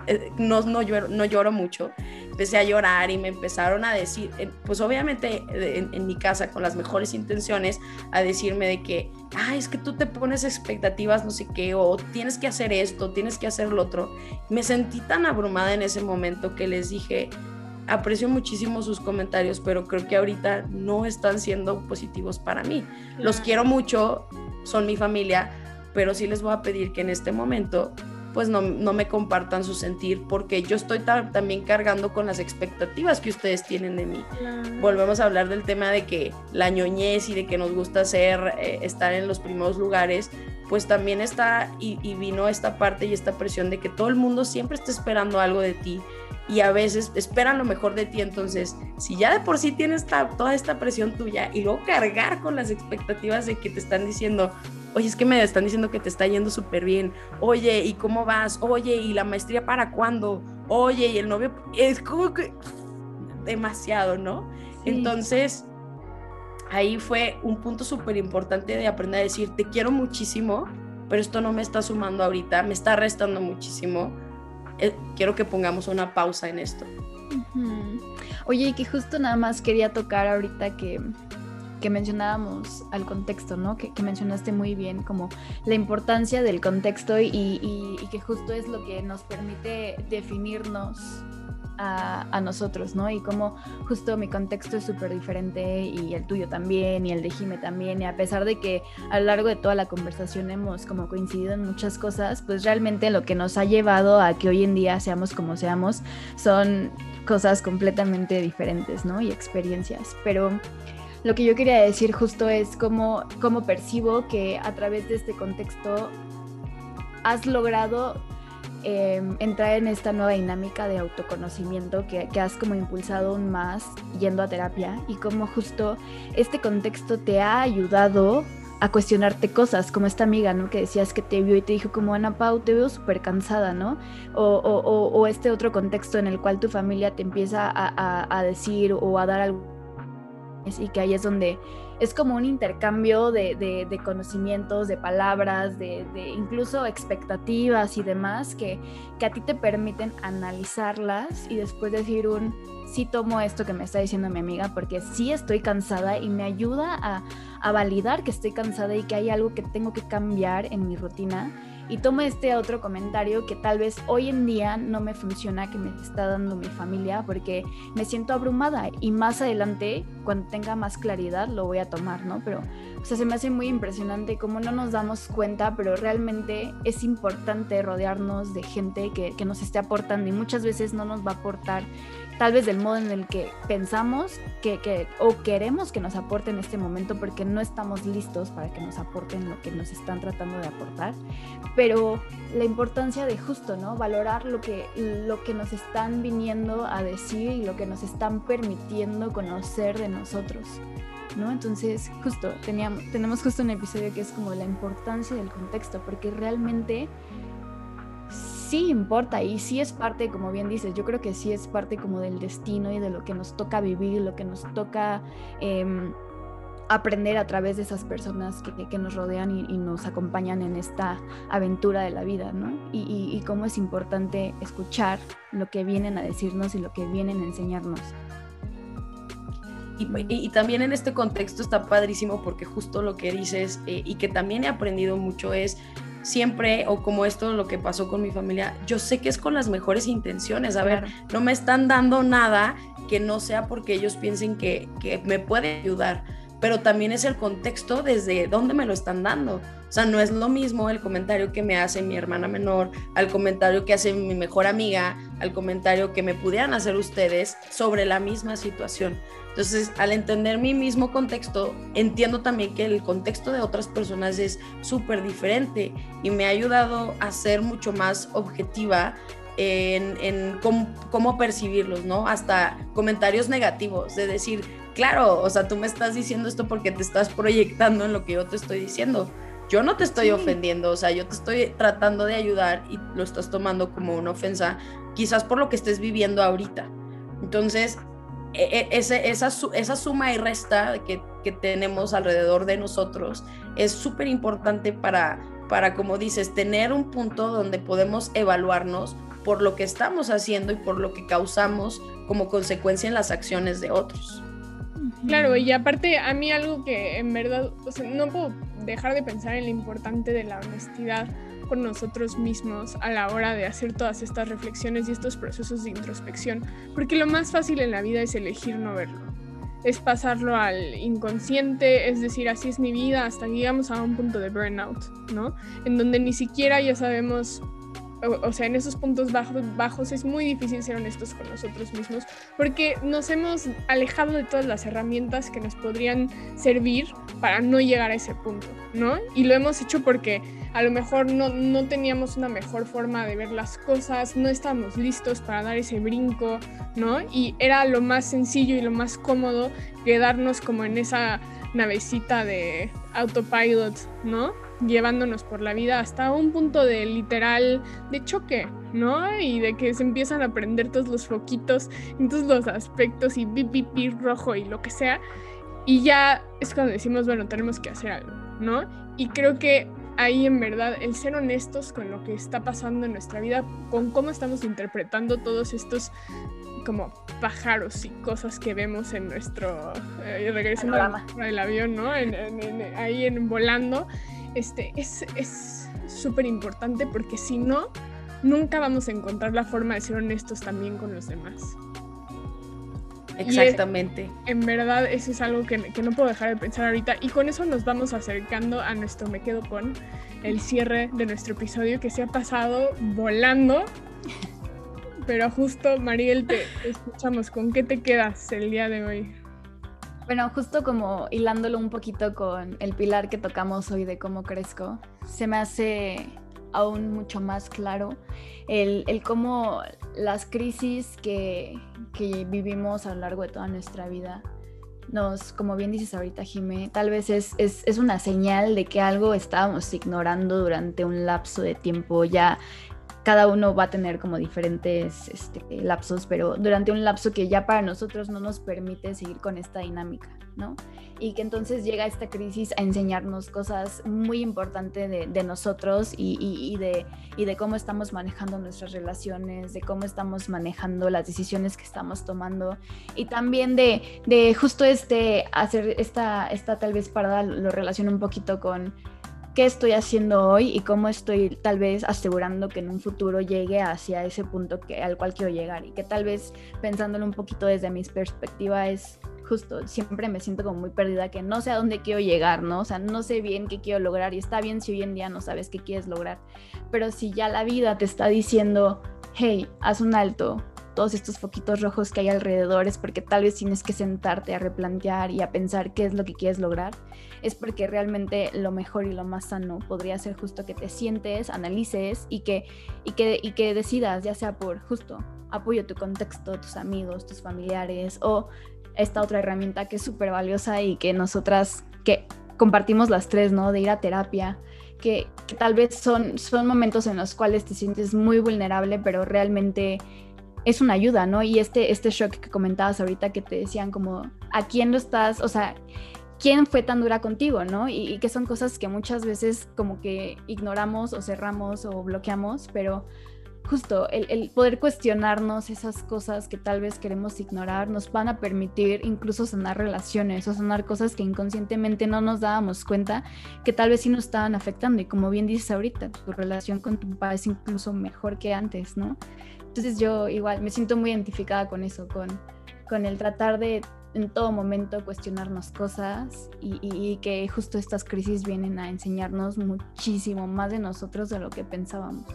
eh, no, no, lloro, no lloro mucho. Empecé a llorar y me empezaron a decir, eh, pues obviamente en, en mi casa con las mejores intenciones, a decirme de que ay, es que tú te pones expectativas, no sé qué, o tienes que hacer esto, tienes que hacer lo otro. Me sentí tan abrumada en ese momento que les dije, aprecio muchísimo sus comentarios, pero creo que ahorita no están siendo positivos para mí. Los quiero mucho, son mi familia, pero sí les voy a pedir que en este momento pues no, me compartan su sentir porque yo estoy también cargando con las expectativas que ustedes tienen de mí. Volvemos a hablar del tema de que la ñoñez y de que nos gusta hacer, eh, estar en los primeros lugares, pues también está y, vino esta parte y esta presión de que todo el mundo siempre está esperando algo de ti y a veces esperan lo mejor de ti. Entonces, si ya de por sí tienes toda esta presión tuya y luego cargar con las expectativas de que te están diciendo, oye, es que me están diciendo que te está yendo súper bien, oye, ¿y cómo vas? Oye, ¿y la maestría para cuándo? Oye, ¿y el novio? Es como que demasiado, ¿no? Entonces, ahí fue un punto súper importante de aprender a decir, te quiero muchísimo, pero esto no me está sumando ahorita, me está restando muchísimo. Eh, quiero que pongamos una pausa en esto. Oye, y que justo nada más quería tocar ahorita que que mencionábamos al contexto, ¿no? Que, mencionaste muy bien, como la importancia del contexto y, que justo es lo que nos permite definirnos a, nosotros, ¿no? Y como justo mi contexto es súper diferente y el tuyo también y el de Jime también, y a pesar de que a lo largo de toda la conversación hemos como coincidido en muchas cosas, pues realmente lo que nos ha llevado a que hoy en día seamos como seamos son cosas completamente diferentes, ¿no? Y experiencias, pero lo que yo quería decir justo es cómo, cómo percibo que a través de este contexto has logrado Em, entrar en esta nueva dinámica de autoconocimiento que, que, has como impulsado aún más yendo a terapia y cómo justo este contexto te ha ayudado a cuestionarte cosas, como esta amiga, ¿no? Que decías que te vio y te dijo como, Ana Pau, te veo súper cansada, ¿no? O, o, este otro contexto en el cual tu familia te empieza a, a, a decir o a dar algo y que ahí es donde es como un intercambio de, conocimientos, de palabras, de, incluso expectativas y demás que, que, a ti te permiten analizarlas y después decir un, sí tomo esto que me está diciendo mi amiga porque sí estoy cansada y me ayuda a, a validar que estoy cansada y que hay algo que tengo que cambiar en mi rutina y tomo este otro comentario que tal vez hoy en día no me funciona, que me está dando mi familia, porque me siento abrumada y más adelante, cuando tenga más claridad, lo voy a tomar, ¿no? Pero, o sea, se me hace muy impresionante cómo no nos damos cuenta, pero realmente es importante rodearnos de gente que, que nos esté aportando y muchas veces no nos va a aportar tal vez del modo en el que pensamos que, que, o queremos que nos aporte en este momento porque no estamos listos para que nos aporten lo que nos están tratando de aportar, pero la importancia de justo, ¿no? Valorar lo que, lo que nos están viniendo a decir y lo que nos están permitiendo conocer de nosotros. ¿No? Entonces, justo, teníamos, tenemos justo un episodio que es como la importancia del contexto, porque realmente sí importa y sí es parte, como bien dices, yo creo que sí es parte como del destino y de lo que nos toca vivir, lo que nos toca em, aprender a través de esas personas que, nos rodean y, nos acompañan en esta aventura de la vida, ¿no? Y, cómo es importante escuchar lo que vienen a decirnos y lo que vienen a enseñarnos. Y, también en este contexto está padrísimo porque justo lo que dices eh, y que también he aprendido mucho es siempre, o como esto lo que pasó con mi familia, yo sé que es con las mejores intenciones. A ver, no me están dando nada que no sea porque ellos piensen que, que me puede ayudar, pero también es el contexto desde dónde me lo están dando. O sea, no es lo mismo el comentario que me hace mi hermana menor, al comentario que hace mi mejor amiga, al comentario que me pudieran hacer ustedes sobre la misma situación. Entonces, al entender mi mismo contexto, entiendo también que el contexto de otras personas es súper diferente y me ha ayudado a ser mucho más objetiva en, cómo, percibirlos, ¿no? Hasta comentarios negativos, de decir, claro, o sea, tú me estás diciendo esto porque te estás proyectando en lo que yo te estoy diciendo. Yo no te estoy ofendiendo, o sea, yo te estoy tratando de ayudar y lo estás tomando como una ofensa, quizás por lo que estés viviendo ahorita. Entonces, e, e, esa, esa, suma y resta que, tenemos alrededor de nosotros es súper importante para, para, como dices, tener un punto donde podemos evaluarnos por lo que estamos haciendo y por lo que causamos como consecuencia en las acciones de otros. Claro, y aparte a mí algo que en verdad, no puedo dejar de pensar en lo importante de la honestidad con nosotros mismos a la hora de hacer todas estas reflexiones y estos procesos de introspección, porque lo más fácil en la vida es elegir no verlo, es pasarlo al inconsciente, es decir, así es mi vida hasta que llegamos a un punto de burnout, ¿no? En donde ni siquiera ya sabemos o, sea, en esos puntos bajos, es muy difícil ser honestos con nosotros mismos porque nos hemos alejado de todas las herramientas que nos podrían servir para no llegar a ese punto, ¿no? Y lo hemos hecho porque a lo mejor no, no teníamos una mejor forma de ver las cosas, no estábamos listos para dar ese brinco, ¿no? Y era lo más sencillo y lo más cómodo quedarnos como en esa navecita de autopilot, ¿no? Llevándonos por la vida hasta un punto de literal de choque, ¿no? Y de que se empiezan a prender todos los foquitos en todos los aspectos y bip, bip, rojo y lo que sea. Y ya es cuando decimos, bueno, tenemos que hacer algo, ¿no? Y creo que ahí en verdad el ser honestos con lo que está pasando en nuestra vida, con cómo estamos interpretando todos estos como pájaros y cosas que vemos en nuestro eh, regresando al avión, ¿no? ahí en volando, este, es súper importante porque si no, nunca vamos a encontrar la forma de ser honestos también con los demás. Exactamente. en verdad, eso es algo que, que, no puedo dejar de pensar ahorita. Y con eso nos vamos acercando a nuestro Me Quedo con el cierre de nuestro episodio que se ha pasado volando. Pero justo, Mariel, te escuchamos. ¿Con qué te quedas el día de hoy? Bueno, justo como hilándolo un poquito con el pilar que tocamos hoy de cómo crezco, se me hace aún mucho más claro el, el cómo las crisis que, que, vivimos a lo largo de toda nuestra vida nos, como bien dices ahorita, Jimé, tal vez es, es, es, una señal de que algo estábamos ignorando durante un lapso de tiempo ya cada uno va a tener como diferentes este, lapsos, pero durante un lapso que ya para nosotros no nos permite seguir con esta dinámica, ¿no? Y que entonces llega esta crisis a enseñarnos cosas muy importantes de, nosotros y, de, y de cómo estamos manejando nuestras relaciones, de cómo estamos manejando las decisiones que estamos tomando y también de, de justo este, hacer esta, esta tal vez parada, lo relaciona un poquito con qué estoy haciendo hoy y cómo estoy tal vez asegurando que en un futuro llegue hacia ese punto que, al cual quiero llegar y que tal vez pensándolo un poquito desde mi perspectiva es justo, siempre me siento como muy perdida, que no sé a dónde quiero llegar, ¿no? O sea, no sé bien qué quiero lograr y está bien si hoy en día no sabes qué quieres lograr, pero si ya la vida te está diciendo, hey, haz un alto, todos estos foquitos rojos que hay alrededor es porque tal vez tienes que sentarte a replantear y a pensar qué es lo que quieres lograr, es porque realmente lo mejor y lo más sano podría ser justo que te sientes, analices y que, y que, y que decidas, ya sea por justo apoyo tu contexto, tus amigos, tus familiares o esta otra herramienta que es súper valiosa y que nosotras, que compartimos las tres, ¿no? De ir a terapia, que, que, tal vez son, son momentos en los cuales te sientes muy vulnerable, pero realmente es una ayuda, ¿no? Y este, este shock que comentabas ahorita que te decían como, ¿a quién lo estás? O sea, ¿quién fue tan dura contigo, ¿no? Y, que son cosas que muchas veces como que ignoramos o cerramos o bloqueamos, pero justo el, el, poder cuestionarnos esas cosas que tal vez queremos ignorar nos van a permitir incluso sanar relaciones o sanar cosas que inconscientemente no nos dábamos cuenta que tal vez sí nos estaban afectando y como bien dices ahorita, tu relación con tu papá es incluso mejor que antes, ¿no? Entonces yo igual me siento muy identificada con eso, con, con el tratar de en todo momento cuestionarnos cosas y, que justo estas crisis vienen a enseñarnos muchísimo más de nosotros de lo que pensábamos.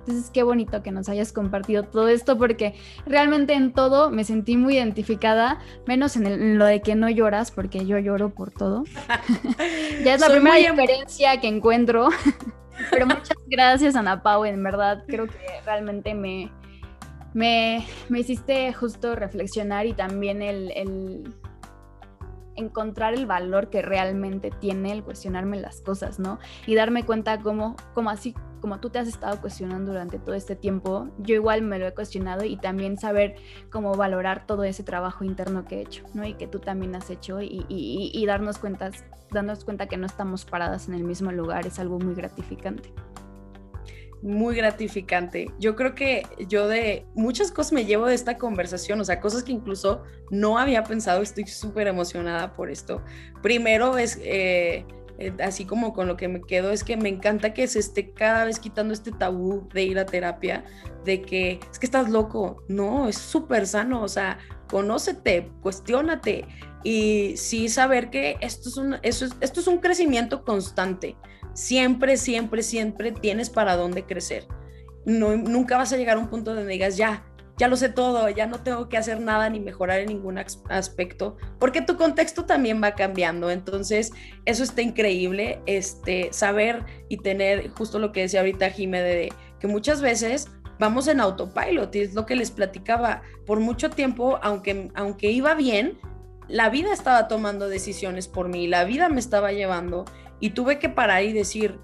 Entonces, qué bonito que nos hayas compartido todo esto porque realmente en todo me sentí muy identificada, menos en, en lo de que no lloras, porque yo lloro por todo. ya es la primera diferencia que encuentro. Pero muchas gracias, Ana Pau, en verdad creo que realmente me, me, hiciste justo reflexionar y también el, encontrar el valor que realmente tiene el cuestionarme las cosas, ¿no? Y darme cuenta cómo, cómo así como tú te has estado cuestionando durante todo este tiempo, yo igual me lo he cuestionado y también saber cómo valorar todo ese trabajo interno que he hecho, ¿no? Y que tú también has hecho y, y darnos cuentas, darnos cuenta que no estamos paradas en el mismo lugar es algo muy gratificante muy gratificante. Yo creo que yo de muchas cosas me llevo de esta conversación, o sea, cosas que incluso no había pensado, estoy súper emocionada por esto. Primero es, eh, eh, así como con lo que me quedo, es que me encanta que se esté cada vez quitando este tabú de ir a terapia, de que es que estás loco, no, es súper sano, o sea, conócete, cuestiónate y sí saber que esto es un, eso esto es un crecimiento constante siempre, siempre, siempre tienes para dónde crecer. No, nunca vas a llegar a un punto donde digas, ya, ya lo sé todo, ya no tengo que hacer nada ni mejorar en ningún aspecto, porque tu contexto también va cambiando. Entonces, eso está increíble, este, saber y tener justo lo que decía ahorita Jime, de que muchas veces vamos en autopilot, y es lo que les platicaba, por mucho tiempo, aunque, aunque iba bien, la vida estaba tomando decisiones por mí, la vida me estaba llevando y tuve que parar y decir,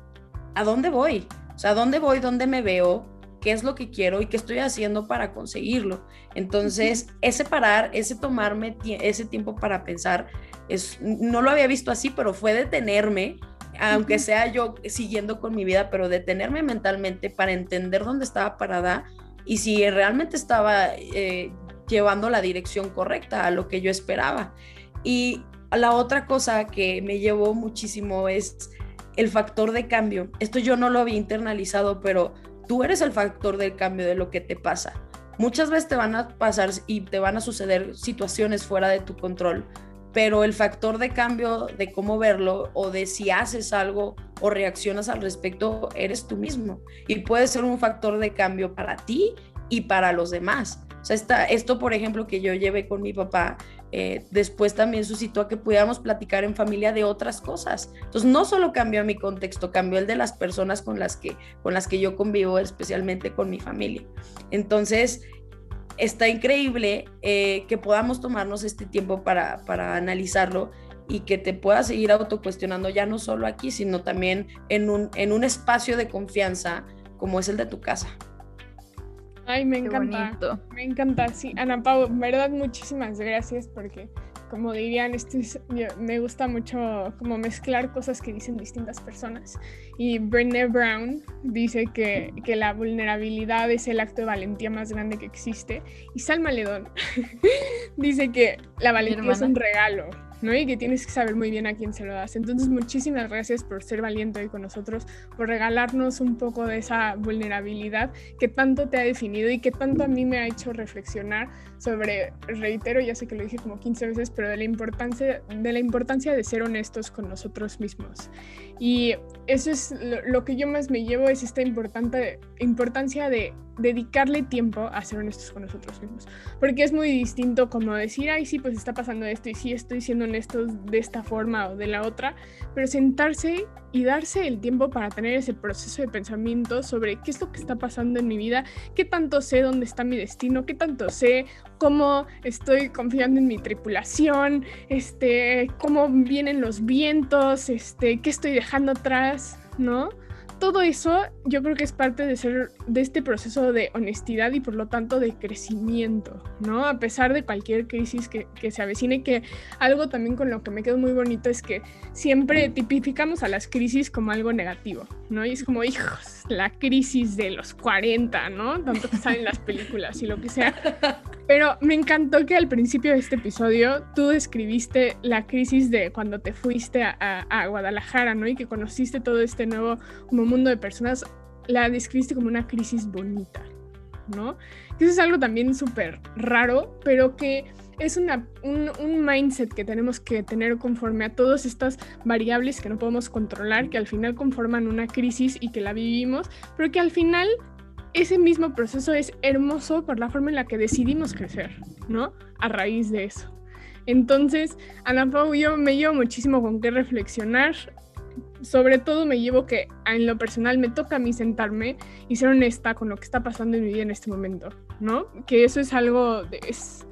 ¿a dónde voy? O sea, ¿a dónde voy? ¿Dónde me veo? ¿Qué es lo que quiero y qué estoy haciendo para conseguirlo? Entonces, ese parar, ese tomarme ese tiempo para pensar, es, no lo había visto así, pero fue detenerme, aunque sea yo siguiendo con mi vida, pero detenerme mentalmente para entender dónde estaba parada y si realmente estaba eh, llevando la dirección correcta a lo que yo esperaba. Y la otra cosa que me llevó muchísimo es el factor de cambio. Esto yo no lo había internalizado, pero tú eres el factor del cambio de lo que te pasa. Muchas veces te van a pasar y te van a suceder situaciones fuera de tu control, pero el factor de cambio de cómo verlo o de si haces algo o reaccionas al respecto eres tú mismo y puede ser un factor de cambio para ti y para los demás. O sea, esto, por ejemplo, que yo llevé con mi papá, eh, después también suscitó a que pudiéramos platicar en familia de otras cosas. Entonces, no solo cambió mi contexto, cambió el de las personas con las que, con las que yo convivo, especialmente con mi familia. Entonces, está increíble eh, que podamos tomarnos este tiempo para, para analizarlo y que te puedas seguir autocuestionando ya no solo aquí, sino también en un, en un espacio de confianza como es el de tu casa. Ay, me encanta. Me encanta, sí. Ana Pau, verdad, muchísimas gracias porque, como dirían, este me gusta mucho como mezclar cosas que dicen distintas personas. Y Brené Brown dice que, que la vulnerabilidad es el acto de valentía más grande que existe. Y Salma Ledón dice que la valentía es un regalo. ¿No? Y que tienes que saber muy bien a quién se lo das. Entonces, muchísimas gracias por ser valiente hoy con nosotros, por regalarnos un poco de esa vulnerabilidad que tanto te ha definido y que tanto a mí me ha hecho reflexionar sobre, reitero, ya sé que lo dije como 15 veces, pero de la importancia de, la importancia de ser honestos con nosotros mismos. Y eso es lo, que yo más me llevo, es esta importante, importancia de dedicarle tiempo a ser honestos con nosotros mismos. Porque es muy distinto como decir, ay, sí, pues está pasando esto y sí estoy siendo honesto de esta forma o de la otra, pero sentarse y darse el tiempo para tener ese proceso de pensamiento sobre qué es lo que está pasando en mi vida, qué tanto sé dónde está mi destino, qué tanto sé cómo estoy confiando en mi tripulación, este, cómo vienen los vientos, este, qué estoy dejando atrás, ¿no? Todo eso yo creo que es parte de ser de este proceso de honestidad y por lo tanto de crecimiento, ¿no? A pesar de cualquier crisis que, que, se avecine, que algo también con lo que me quedo muy bonito es que siempre tipificamos a las crisis como algo negativo, ¿no? Y es como, hijos, la crisis de los 40, ¿no? Tanto que salen las películas y lo que sea. Pero me encantó que al principio de este episodio tú describiste la crisis de cuando te fuiste a, a, Guadalajara, ¿no? Y que conociste todo este nuevo mundo de personas, la describiste como una crisis bonita, ¿no? Eso es algo también súper raro, pero que es una, un, un, mindset que tenemos que tener conforme a todas estas variables que no podemos controlar, que al final conforman una crisis y que la vivimos, pero que al final ese mismo proceso es hermoso por la forma en la que decidimos crecer, ¿no? A raíz de eso. Entonces, Ana Pau, yo me llevo muchísimo con qué reflexionar. Sobre todo me llevo que en lo personal me toca a mí sentarme y ser honesta con lo que está pasando en mi vida en este momento, ¿no? Que eso es algo de, es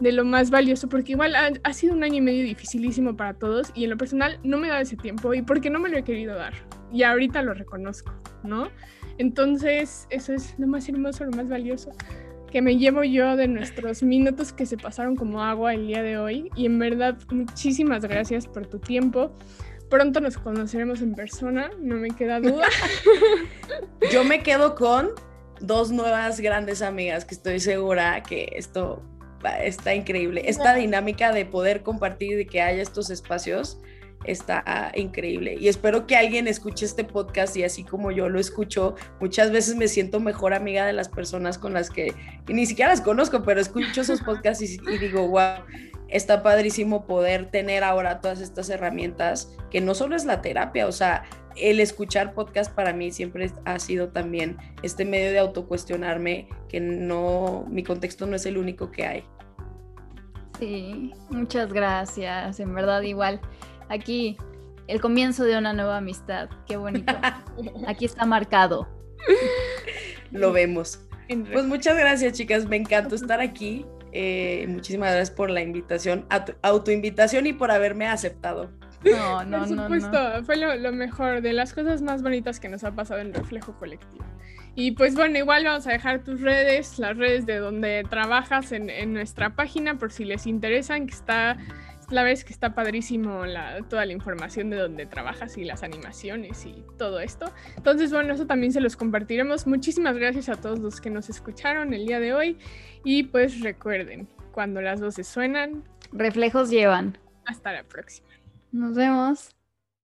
de lo más valioso, porque igual ha, ha, sido un año y medio dificilísimo para todos y en lo personal no me da ese tiempo y porque no me lo he querido dar. Y ahorita lo reconozco, ¿no? Entonces, eso es lo más hermoso, lo más valioso que me llevo yo de nuestros minutos que se pasaron como agua el día de hoy. Y en verdad, muchísimas gracias por tu tiempo. Pronto nos conoceremos en persona, no me queda duda. yo me quedo con dos nuevas grandes amigas que estoy segura que esto está increíble. Esta dinámica de poder compartir y que haya estos espacios está increíble. Y espero que alguien escuche este podcast y así como yo lo escucho, muchas veces me siento mejor amiga de las personas con las que ni siquiera las conozco, pero escucho esos podcasts y, digo, wow, está padrísimo poder tener ahora todas estas herramientas, que no solo es la terapia, o sea, el escuchar podcast para mí siempre ha sido también este medio de autocuestionarme, que no, mi contexto no es el único que hay. Sí, muchas gracias, en verdad igual aquí el comienzo de una nueva amistad. Qué bonito. Aquí está marcado. Lo vemos. Pues muchas gracias, chicas. Me encantó estar aquí. Eh, muchísimas gracias por la invitación, autoinvitación y por haberme aceptado. No, no, Por supuesto, fue lo, mejor, de las cosas más bonitas que nos ha pasado en Reflejo Colectivo. Y pues bueno, igual vamos a dejar tus redes, las redes de donde trabajas en, en nuestra página por si les interesan, que está la vez que está padrísimo la, toda la información de donde trabajas y las animaciones y todo esto. Entonces, bueno, eso también se los compartiremos. Muchísimas gracias a todos los que nos escucharon el día de hoy. Y pues recuerden, cuando las voces suenan, reflejos llevan. Hasta la próxima. Nos vemos.